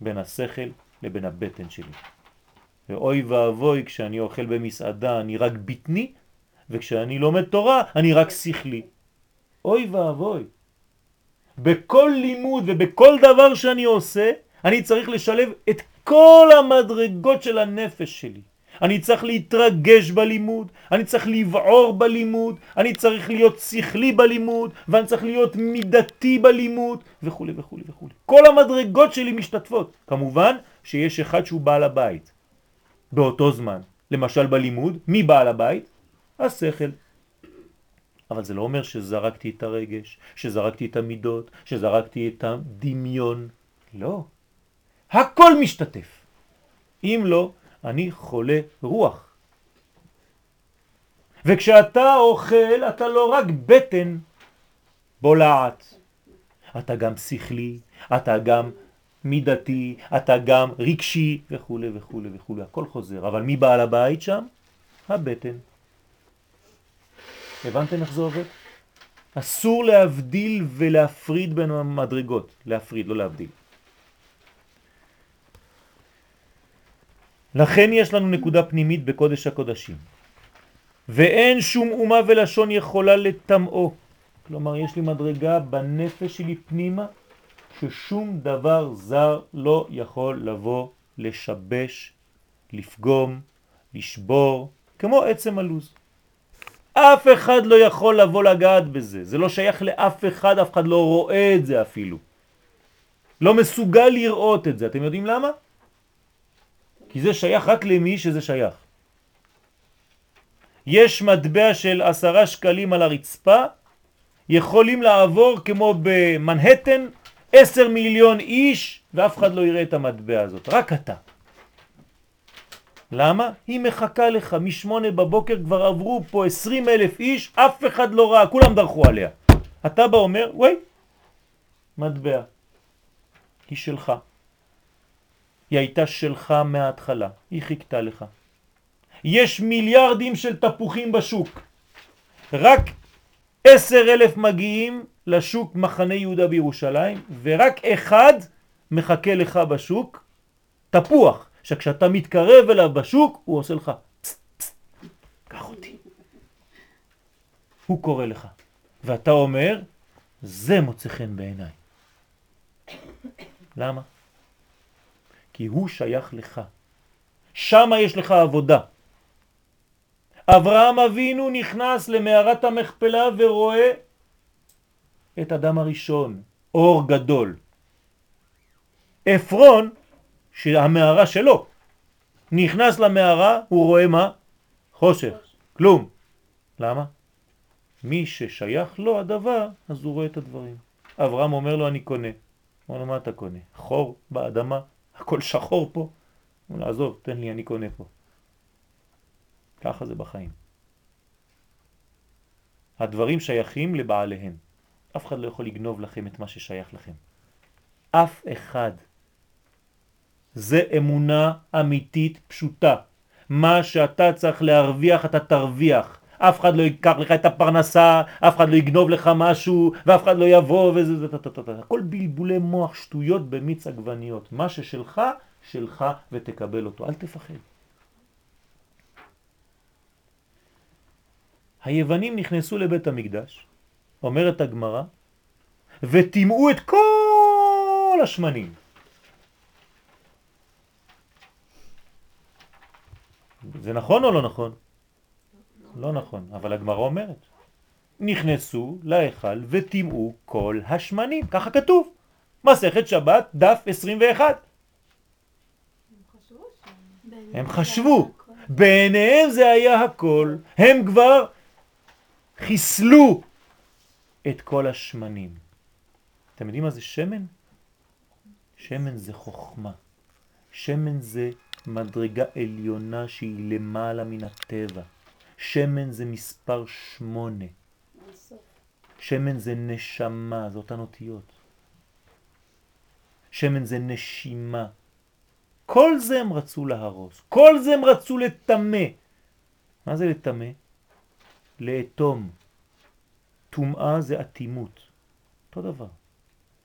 בין השכל לבין הבטן שלי. ואוי ואבוי כשאני אוכל במסעדה אני רק ביטני, וכשאני לומד תורה אני רק שכלי. אוי ואבוי. בכל לימוד ובכל דבר שאני עושה, אני צריך לשלב את כל המדרגות של הנפש שלי. אני צריך להתרגש בלימוד, אני צריך לבעור בלימוד, אני צריך להיות שכלי בלימוד, ואני צריך להיות מידתי בלימוד, וכו' וכו' וכו'. כל המדרגות שלי משתתפות. כמובן שיש אחד שהוא בעל הבית. באותו זמן, למשל בלימוד, מי בעל הבית? השכל. אבל זה לא אומר שזרקתי את הרגש, שזרקתי את המידות, שזרקתי את הדמיון. לא. הכל משתתף. אם לא, אני חולה רוח. וכשאתה אוכל, אתה לא רק בטן בולעת, אתה גם שכלי, אתה גם מידתי, אתה גם רגשי וכו' וכו' וכו', הכל חוזר. אבל מי בעל הבית שם? הבטן. הבנתם איך זה עובד? אסור להבדיל ולהפריד בין המדרגות, להפריד, לא להבדיל. לכן יש לנו נקודה פנימית בקודש הקודשים. ואין שום אומה ולשון יכולה לטמאו. כלומר, יש לי מדרגה בנפש שלי פנימה, ששום דבר זר לא יכול לבוא לשבש, לפגום, לשבור, כמו עצם הלוז. אף אחד לא יכול לבוא לגעת בזה, זה לא שייך לאף אחד, אף אחד לא רואה את זה אפילו. לא מסוגל לראות את זה, אתם יודעים למה? כי זה שייך רק למי שזה שייך. יש מטבע של עשרה שקלים על הרצפה, יכולים לעבור כמו במנהטן עשר מיליון איש ואף אחד לא יראה את המטבע הזאת, רק אתה. למה? היא מחכה לך, משמונה בבוקר כבר עברו פה עשרים אלף איש, אף אחד לא ראה, כולם דרכו עליה. אתה בא אומר, וואי, מטבע, היא שלך. היא הייתה שלך מההתחלה, היא חיכתה לך. יש מיליארדים של תפוחים בשוק, רק עשר אלף מגיעים לשוק מחנה יהודה בירושלים, ורק אחד מחכה לך בשוק, תפוח, שכשאתה מתקרב אליו בשוק, הוא עושה לך קח אותי. הוא קורא לך, ואתה אומר, זה מוצא חן בעיניי. למה? כי הוא שייך לך. שם יש לך עבודה. אברהם אבינו נכנס למערת המכפלה ורואה את אדם הראשון, אור גדול. אפרון, שהמערה שלו, נכנס למערה, הוא רואה מה? חושך, כלום. למה? מי ששייך לו הדבר, אז הוא רואה את הדברים. אברהם אומר לו, אני קונה. אומר לו, מה אתה קונה? חור באדמה, הכל שחור פה. הוא אומר, עזוב, תן לי, אני קונה פה. ככה זה בחיים. הדברים שייכים לבעליהם. אף אחד לא יכול לגנוב לכם את מה ששייך לכם. אף אחד. זה אמונה אמיתית פשוטה. מה שאתה צריך להרוויח אתה תרוויח. אף אחד לא ייקח לך את הפרנסה, אף אחד לא יגנוב לך משהו, ואף אחד לא יבוא וזה, זה, זה, זה. הכל בלבולי מוח שטויות במיץ עגבניות. מה ששלך, שלך ותקבל אותו. אל תפחד. היוונים נכנסו לבית המקדש, אומרת הגמרא, וטימאו את כל השמנים. זה נכון או לא נכון? לא נכון, אבל הגמרא אומרת. נכנסו להיכל וטימאו כל השמנים, ככה כתוב. מסכת שבת, דף 21. הם חשבו, בעיניהם זה היה הכל, הם כבר חיסלו את כל השמנים. אתם יודעים מה זה שמן? שמן זה חוכמה. שמן זה מדרגה עליונה שהיא למעלה מן הטבע. שמן זה מספר שמונה. שמן זה נשמה, זה אותן אותיות. שמן זה נשימה. כל זה הם רצו להרוס, כל זה הם רצו לתמה. מה זה לתמה? לאטום. טומאה זה אטימות. אותו דבר.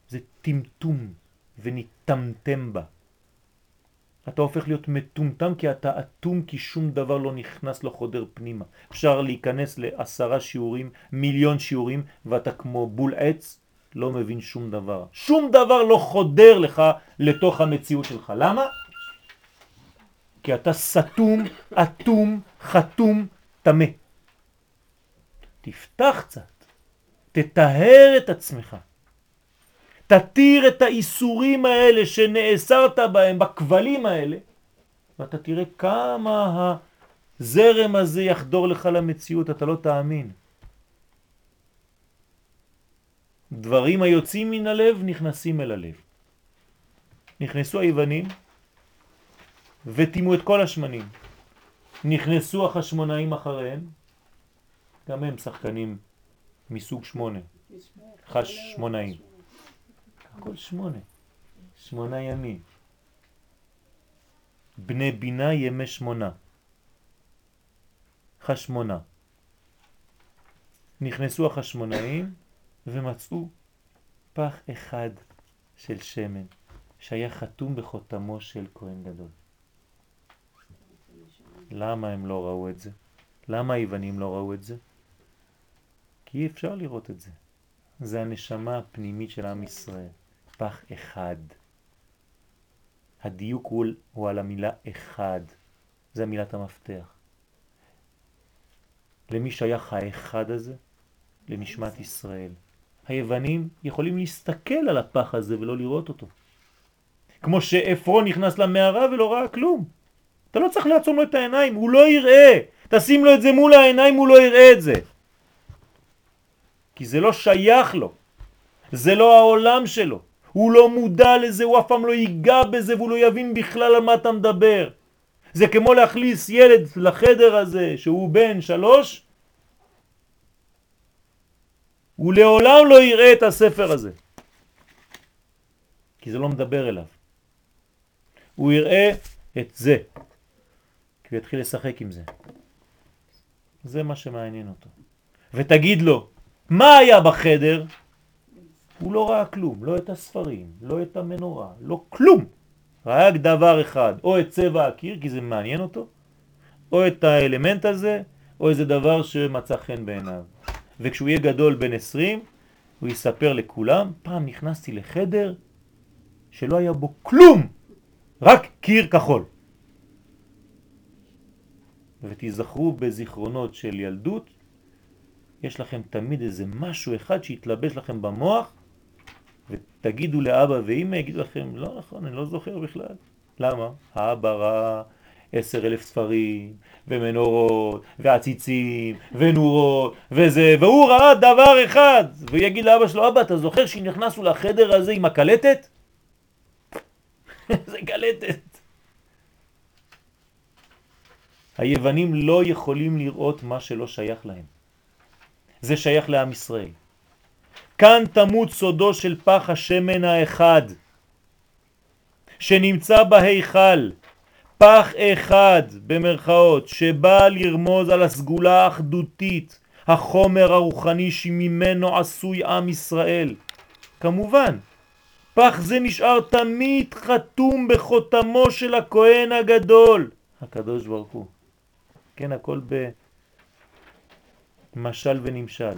זה טמטום וניטמתם בה. אתה הופך להיות מטומטם כי אתה אטום כי שום דבר לא נכנס, לא חודר פנימה. אפשר להיכנס לעשרה שיעורים, מיליון שיעורים, ואתה כמו בול עץ, לא מבין שום דבר. שום דבר לא חודר לך לתוך המציאות שלך. למה? כי אתה סתום, אטום, חתום, תמה. תפתח קצת, תטהר את עצמך. תתיר את האיסורים האלה שנאסרת בהם, בכבלים האלה, ואתה תראה כמה הזרם הזה יחדור לך למציאות, אתה לא תאמין. דברים היוצאים מן הלב נכנסים אל הלב. נכנסו היוונים וטימו את כל השמנים. נכנסו החשמונאים אחריהם, גם הם שחקנים מסוג שמונה, חשמונאים. הכל שמונה, שמונה ימים. בני בינה ימי שמונה. חשמונה. נכנסו החשמונאים ומצאו פח אחד של שמן שהיה חתום בחותמו של כהן גדול. למה הם לא ראו את זה? למה היוונים לא ראו את זה? כי אי אפשר לראות את זה. זה הנשמה הפנימית של עם ישראל. פח אחד. הדיוק הוא, הוא על המילה אחד. זה מילת המפתח. למי שייך האחד הזה? לנשמת ישראל. היוונים יכולים להסתכל על הפח הזה ולא לראות אותו. כמו שאפרון נכנס למערה ולא ראה כלום. אתה לא צריך לעצום לו את העיניים, הוא לא יראה. תשים לו את זה מול העיניים, הוא לא יראה את זה. כי זה לא שייך לו. זה לא העולם שלו. הוא לא מודע לזה, הוא אף פעם לא ייגע בזה והוא לא יבין בכלל על מה אתה מדבר. זה כמו להכניס ילד לחדר הזה שהוא בן שלוש, הוא לעולם לא יראה את הספר הזה. כי זה לא מדבר אליו. הוא יראה את זה, כי הוא יתחיל לשחק עם זה. זה מה שמעניין אותו. ותגיד לו, מה היה בחדר? הוא לא ראה כלום, לא את הספרים, לא את המנורה, לא כלום. רק דבר אחד, או את צבע הקיר, כי זה מעניין אותו, או את האלמנט הזה, או איזה דבר שמצא חן בעיניו. וכשהוא יהיה גדול בן 20, הוא יספר לכולם, פעם נכנסתי לחדר שלא היה בו כלום, רק קיר כחול. ותיזכרו בזיכרונות של ילדות, יש לכם תמיד איזה משהו אחד שיתלבש לכם במוח, ותגידו לאבא ואמא, יגידו לכם, לא נכון, אני לא זוכר בכלל. למה? האבא ראה עשר אלף ספרים, ומנורות, ועציצים, ונורות, וזה, והוא ראה דבר אחד, ויגיד לאבא שלו, אבא, אתה זוכר שנכנסנו לחדר הזה עם הקלטת? זה קלטת. היוונים לא יכולים לראות מה שלא שייך להם. זה שייך לעם ישראל. כאן תמות סודו של פח השמן האחד, שנמצא בהיכל, פח אחד במרכאות, שבא לרמוז על הסגולה האחדותית, החומר הרוחני שממנו עשוי עם ישראל. כמובן, פח זה נשאר תמיד חתום בחותמו של הכהן הגדול, הקדוש ברוך הוא. כן, הכל במשל ונמשל.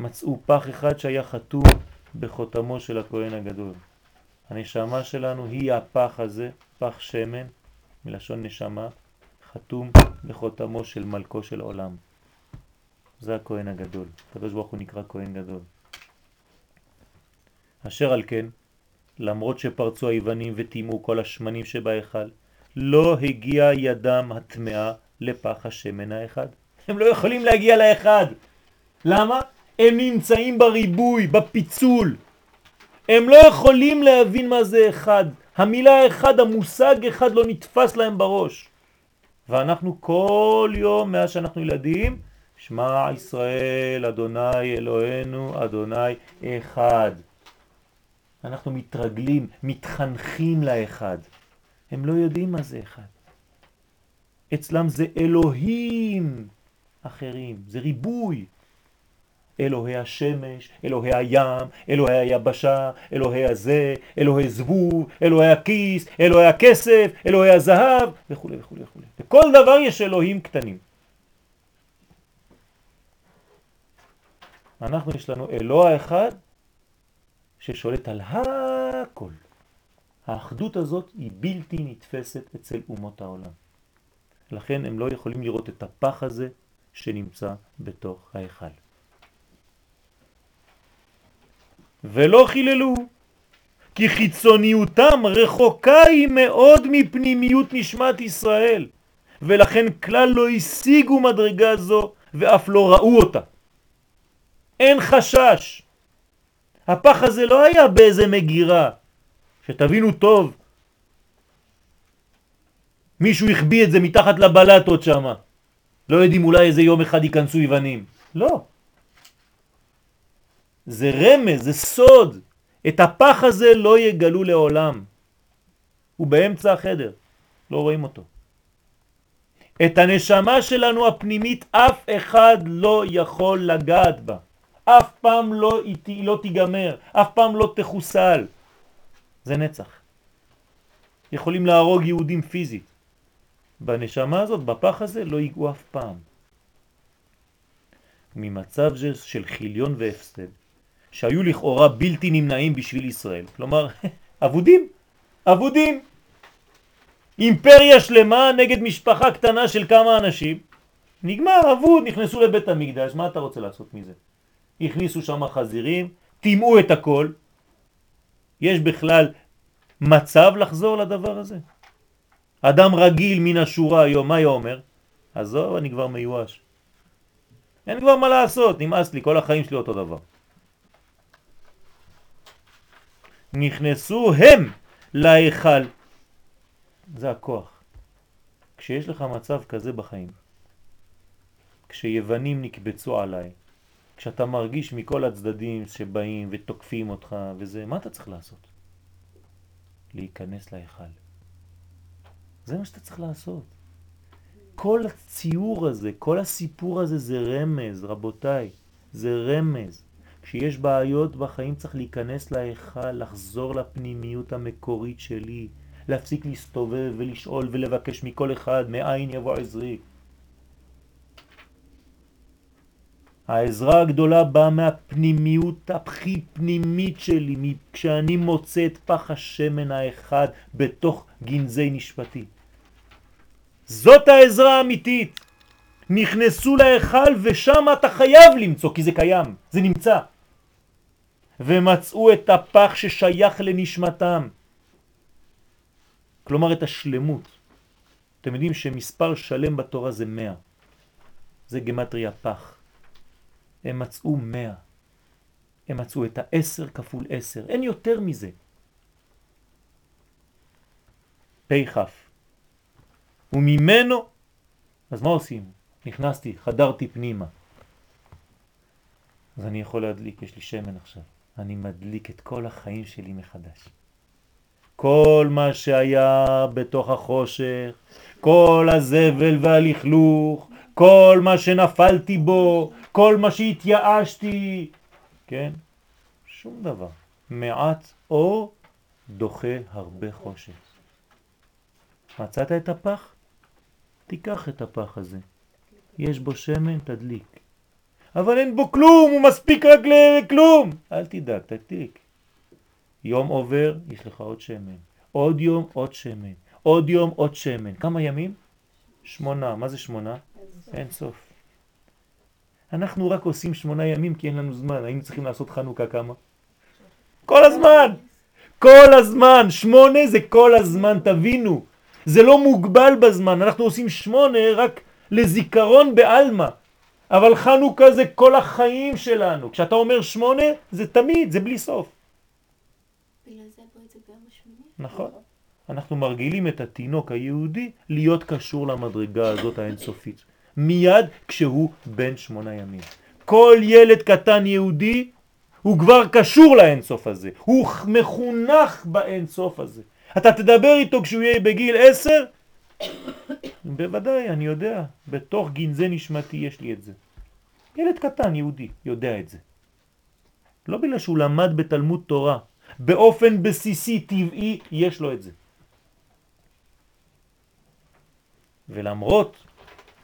מצאו פח אחד שהיה חתום בחותמו של הכהן הגדול. הנשמה שלנו היא הפח הזה, פח שמן, מלשון נשמה, חתום בחותמו של מלכו של עולם. זה הכהן הגדול. הקדוש ברוך הוא נקרא כהן גדול. אשר על כן, למרות שפרצו היוונים וטימו כל השמנים שבהיכל, לא הגיע ידם הטמעה לפח השמן האחד. הם לא יכולים להגיע לאחד. למה? הם נמצאים בריבוי, בפיצול. הם לא יכולים להבין מה זה אחד. המילה אחד, המושג אחד לא נתפס להם בראש. ואנחנו כל יום מאז שאנחנו ילדים, שמע ישראל, אדוני אלוהינו, אדוני אחד. אנחנו מתרגלים, מתחנכים לאחד. הם לא יודעים מה זה אחד. אצלם זה אלוהים אחרים, זה ריבוי. אלוהי השמש, אלוהי הים, אלוהי היבשה, אלוהי הזה, אלוהי זבוב, אלוהי הכיס, אלוהי הכסף, אלוהי הזהב, וכו' וכו' וכו'. בכל דבר יש אלוהים קטנים. אנחנו יש לנו אלוה אחד ששולט על הכל. האחדות הזאת היא בלתי נתפסת אצל אומות העולם. לכן הם לא יכולים לראות את הפח הזה שנמצא בתוך ההיכל. ולא חיללו, כי חיצוניותם רחוקה היא מאוד מפנימיות נשמת ישראל, ולכן כלל לא השיגו מדרגה זו ואף לא ראו אותה. אין חשש. הפח הזה לא היה באיזה מגירה, שתבינו טוב. מישהו החביא את זה מתחת לבלטות שם. לא יודעים אולי איזה יום אחד ייכנסו יוונים. לא. זה רמז, זה סוד. את הפח הזה לא יגלו לעולם. הוא באמצע החדר, לא רואים אותו. את הנשמה שלנו הפנימית אף אחד לא יכול לגעת בה. אף פעם לא, לא תיגמר, אף פעם לא תחוסל. זה נצח. יכולים להרוג יהודים פיזית. בנשמה הזאת, בפח הזה, לא ייגעו אף פעם. ממצב של חיליון והפסד, שהיו לכאורה בלתי נמנעים בשביל ישראל. כלומר, אבודים, אבודים. אימפריה שלמה נגד משפחה קטנה של כמה אנשים. נגמר, אבוד, נכנסו לבית המקדש, מה אתה רוצה לעשות מזה? הכניסו שם חזירים, טימאו את הכל. יש בכלל מצב לחזור לדבר הזה? אדם רגיל מן השורה היום, מה היה אומר? עזוב, אני כבר מיואש. אין כבר מה לעשות, נמאס לי, כל החיים שלי אותו דבר. נכנסו הם להיכל. זה הכוח. כשיש לך מצב כזה בחיים, כשיוונים נקבצו עליי, כשאתה מרגיש מכל הצדדים שבאים ותוקפים אותך וזה, מה אתה צריך לעשות? להיכנס להיכל. זה מה שאתה צריך לעשות. כל הציור הזה, כל הסיפור הזה זה רמז, רבותיי, זה רמז. כשיש בעיות בחיים צריך להיכנס להיכל, לחזור לפנימיות המקורית שלי, להפסיק להסתובב ולשאול ולבקש מכל אחד, מאין יבוא עזרי. העזרה הגדולה באה מהפנימיות הכי פנימית שלי, כשאני מוצא את פח השמן האחד בתוך גנזי נשפטי. זאת העזרה האמיתית. נכנסו להיכל ושם אתה חייב למצוא, כי זה קיים, זה נמצא. ומצאו את הפח ששייך לנשמתם. כלומר את השלמות. אתם יודעים שמספר שלם בתורה זה מאה. זה גמטריה פח. הם מצאו מאה. הם מצאו את העשר כפול עשר. אין יותר מזה. פי כף. וממנו, אז מה עושים? נכנסתי, חדרתי פנימה. אז אני יכול להדליק, יש לי שמן עכשיו. אני מדליק את כל החיים שלי מחדש. כל מה שהיה בתוך החושך, כל הזבל והלכלוך, כל מה שנפלתי בו, כל מה שהתייאשתי, כן? שום דבר. מעט אור דוחה הרבה חושך. מצאת את הפח? תיקח את הפח הזה. יש בו שמן, תדליק. אבל אין בו כלום, הוא מספיק רק לכלום. אל תדאג, תדליק. יום עובר, יש לך עוד שמן. עוד יום, עוד שמן. עוד יום, עוד שמן. כמה ימים? שמונה. מה זה שמונה? אין סוף. אנחנו רק עושים שמונה ימים כי אין לנו זמן. היינו צריכים לעשות חנוכה כמה? כל הזמן! כל הזמן! שמונה זה כל הזמן, תבינו. זה לא מוגבל בזמן. אנחנו עושים שמונה רק לזיכרון בעלמא. אבל חנוכה זה כל החיים שלנו. כשאתה אומר שמונה, זה תמיד, זה בלי סוף. נכון. אנחנו מרגילים את התינוק היהודי להיות קשור למדרגה הזאת האינסופית. מיד כשהוא בן שמונה ימים. כל ילד קטן יהודי הוא כבר קשור לאינסוף הזה. הוא מחונך באינסוף הזה. אתה תדבר איתו כשהוא יהיה בגיל עשר? בוודאי, אני יודע. בתוך גנזי נשמתי יש לי את זה. ילד קטן יהודי יודע את זה. לא בגלל שהוא למד בתלמוד תורה, באופן בסיסי, טבעי, יש לו את זה. ולמרות,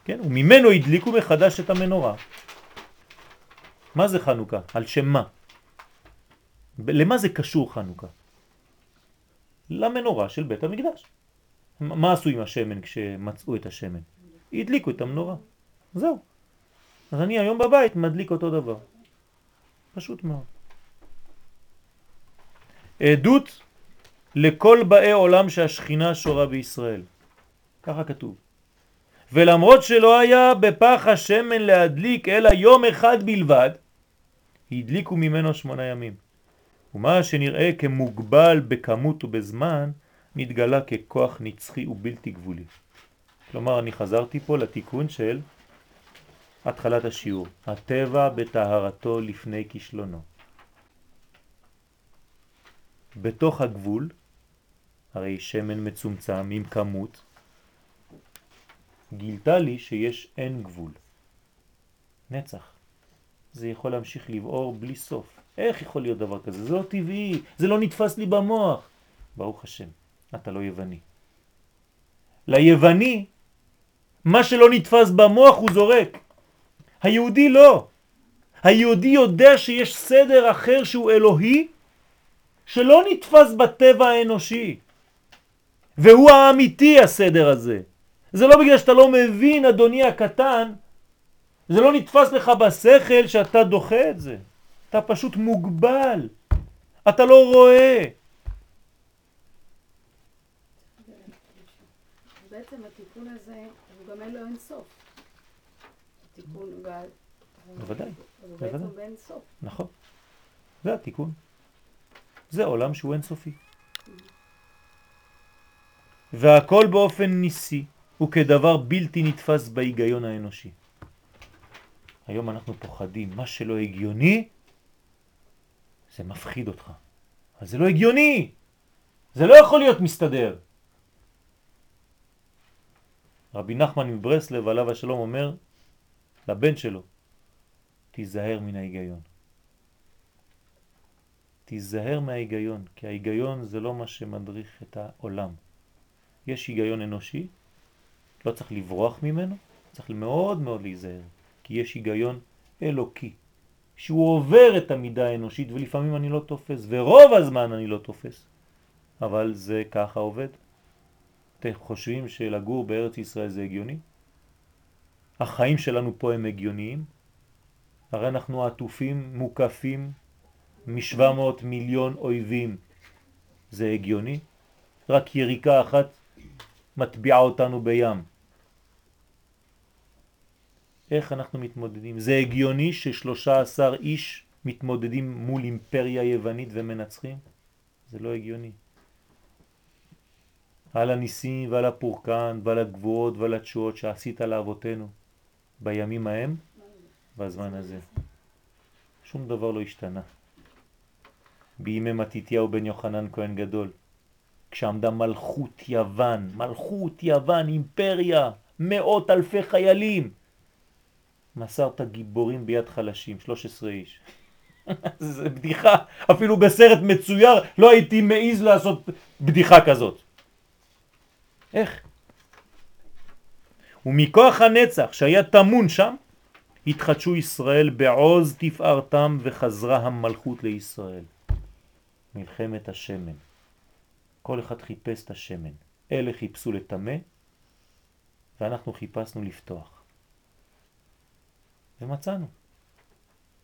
כן, וממנו הדליקו מחדש את המנורה. מה זה חנוכה? על שם מה? למה זה קשור חנוכה? למנורה של בית המקדש. מה עשו עם השמן כשמצאו את השמן? הדליקו את המנורה. זהו. אז אני היום בבית מדליק אותו דבר. פשוט מאוד. עדות לכל באי עולם שהשכינה שורה בישראל. ככה כתוב. ולמרות שלא היה בפח השמן להדליק אלא יום אחד בלבד, הדליקו ממנו שמונה ימים. ומה שנראה כמוגבל בכמות ובזמן, נתגלה ככוח נצחי ובלתי גבולי. כלומר, אני חזרתי פה לתיקון של התחלת השיעור. הטבע בטהרתו לפני כישלונו. בתוך הגבול, הרי שמן מצומצם עם כמות, גילתה לי שיש אין גבול. נצח. זה יכול להמשיך לבעור בלי סוף. איך יכול להיות דבר כזה? זה לא טבעי, זה לא נתפס לי במוח. ברוך השם, אתה לא יווני. ליווני, מה שלא נתפס במוח הוא זורק. היהודי לא. היהודי יודע שיש סדר אחר שהוא אלוהי, שלא נתפס בטבע האנושי. והוא האמיתי הסדר הזה. זה לא בגלל שאתה לא מבין, אדוני הקטן, זה לא נתפס לך בשכל שאתה דוחה את זה. אתה פשוט מוגבל. אתה לא רואה. בעצם התיקון הזה, הוא אין לו אין סוף. התיקון גל. בוודאי. הוא בעצם באין סוף. נכון. זה התיקון. זה עולם שהוא אינסופי. והכל באופן ניסי וכדבר בלתי נתפס בהיגיון האנושי. היום אנחנו פוחדים, מה שלא הגיוני זה מפחיד אותך. אבל זה לא הגיוני, זה לא יכול להיות מסתדר. רבי נחמן מברסלב עליו השלום אומר לבן שלו, תיזהר מן ההיגיון. תיזהר מההיגיון, כי ההיגיון זה לא מה שמדריך את העולם. יש היגיון אנושי, לא צריך לברוח ממנו, צריך מאוד מאוד להיזהר, כי יש היגיון אלוקי, שהוא עובר את המידה האנושית ולפעמים אני לא תופס, ורוב הזמן אני לא תופס, אבל זה ככה עובד. אתם חושבים שלגור בארץ ישראל זה הגיוני? החיים שלנו פה הם הגיוניים? הרי אנחנו עטופים, מוקפים, מ-700 מיליון אויבים. זה הגיוני? רק יריקה אחת מטביעה אותנו בים. איך אנחנו מתמודדים? זה הגיוני ששלושה עשר איש מתמודדים מול אימפריה יוונית ומנצחים? זה לא הגיוני. על הניסים ועל הפורקן ועל הגבוהות ועל התשועות שעשית לאבותינו בימים ההם, בזמן הזה. שום דבר לא השתנה. בימי מתיתיהו בן יוחנן כהן גדול, כשעמדה מלכות יוון, מלכות יוון, אימפריה, מאות אלפי חיילים, מסרת גיבורים ביד חלשים, 13 איש. זה בדיחה, אפילו בסרט מצויר לא הייתי מעיז לעשות בדיחה כזאת. איך? ומכוח הנצח שהיה תמון שם, התחדשו ישראל בעוז תפארתם וחזרה המלכות לישראל. מלחמת השמן. כל אחד חיפש את השמן. אלה חיפשו לטמא, ואנחנו חיפשנו לפתוח. ומצאנו.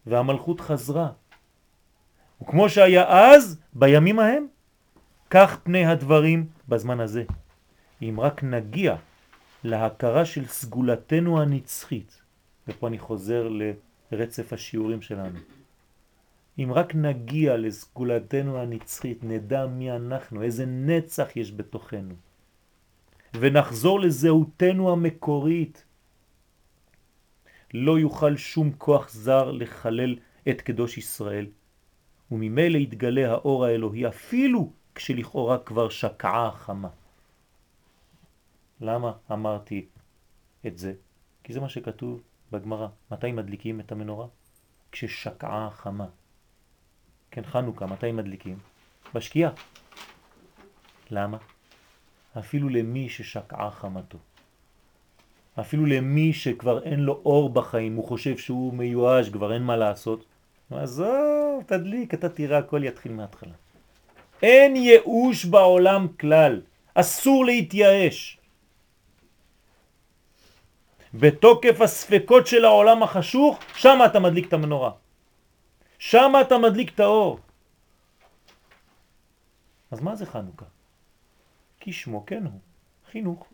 והמלכות חזרה. וכמו שהיה אז, בימים ההם, כך פני הדברים בזמן הזה. אם רק נגיע להכרה של סגולתנו הנצחית, ופה אני חוזר לרצף השיעורים שלנו, אם רק נגיע לסגולתנו הנצחית, נדע מי אנחנו, איזה נצח יש בתוכנו, ונחזור לזהותנו המקורית, לא יוכל שום כוח זר לחלל את קדוש ישראל, וממילא יתגלה האור האלוהי אפילו כשלכאורה כבר שקעה החמה. למה אמרתי את זה? כי זה מה שכתוב בגמרא. מתי מדליקים את המנורה? כששקעה החמה. כן, חנוכה, מתי מדליקים? בשקיעה. למה? אפילו למי ששקעה חמתו. אפילו למי שכבר אין לו אור בחיים, הוא חושב שהוא מיואש, כבר אין מה לעשות. עזוב, תדליק, אתה תראה, הכל יתחיל מההתחלה. אין ייאוש בעולם כלל, אסור להתייאש. בתוקף הספקות של העולם החשוך, שם אתה מדליק את המנורה. שם אתה מדליק את האור. אז מה זה חנוכה? כי שמו כן הוא, חינוך.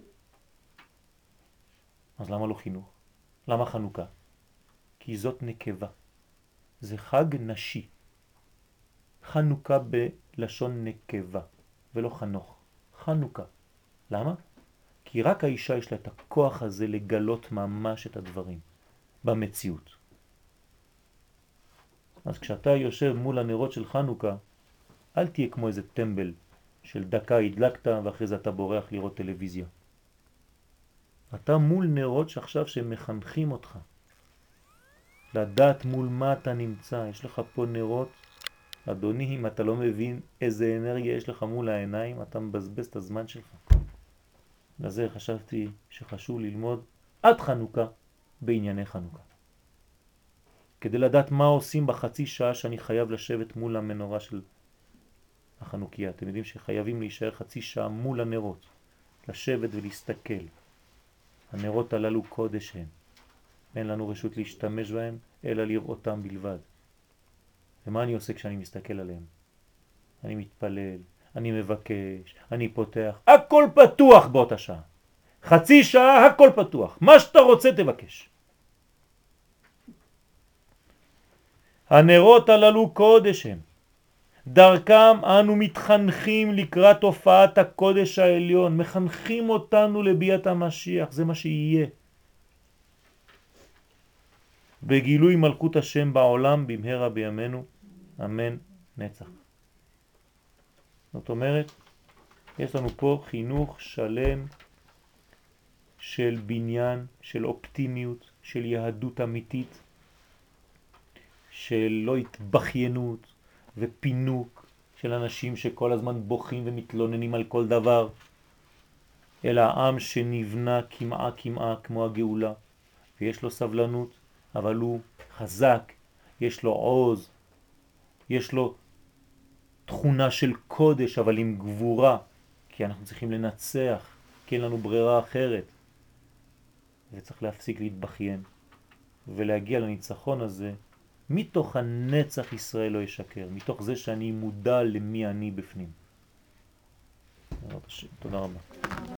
אז למה לא חינוך? למה חנוכה? כי זאת נקבה. זה חג נשי. חנוכה בלשון נקבה, ולא חנוך. חנוכה. למה? כי רק האישה יש לה את הכוח הזה לגלות ממש את הדברים במציאות. אז כשאתה יושב מול הנרות של חנוכה, אל תהיה כמו איזה טמבל של דקה הדלקת ואחרי זה אתה בורח לראות טלוויזיה. אתה מול נרות שעכשיו שמחנכים אותך. לדעת מול מה אתה נמצא. יש לך פה נרות, אדוני, אם אתה לא מבין איזה אנרגיה יש לך מול העיניים, אתה מבזבז את הזמן שלך. לזה חשבתי שחשוב ללמוד עד חנוכה בענייני חנוכה. כדי לדעת מה עושים בחצי שעה שאני חייב לשבת מול המנורה של החנוכיה. אתם יודעים שחייבים להישאר חצי שעה מול הנרות, לשבת ולהסתכל. הנרות הללו קודש הם. אין לנו רשות להשתמש בהם, אלא לראותם בלבד. ומה אני עושה כשאני מסתכל עליהם? אני מתפלל, אני מבקש, אני פותח, הכל פתוח באותה שעה. חצי שעה הכל פתוח, מה שאתה רוצה תבקש. הנרות הללו קודש הם. דרכם אנו מתחנכים לקראת הופעת הקודש העליון, מחנכים אותנו לביאת המשיח, זה מה שיהיה. בגילוי מלכות השם בעולם במהרה בימינו, אמן נצח. זאת אומרת, יש לנו פה חינוך שלם של בניין, של אופטימיות, של יהדות אמיתית, של לא התבחיינות ופינוק של אנשים שכל הזמן בוכים ומתלוננים על כל דבר, אלא העם שנבנה כמעה כמעה כמו הגאולה, ויש לו סבלנות, אבל הוא חזק, יש לו עוז, יש לו תכונה של קודש, אבל עם גבורה, כי אנחנו צריכים לנצח, כי אין לנו ברירה אחרת. וצריך להפסיק להתבכיין ולהגיע לניצחון הזה מתוך הנצח ישראל לא ישקר, מתוך זה שאני מודע למי אני בפנים. תודה רבה.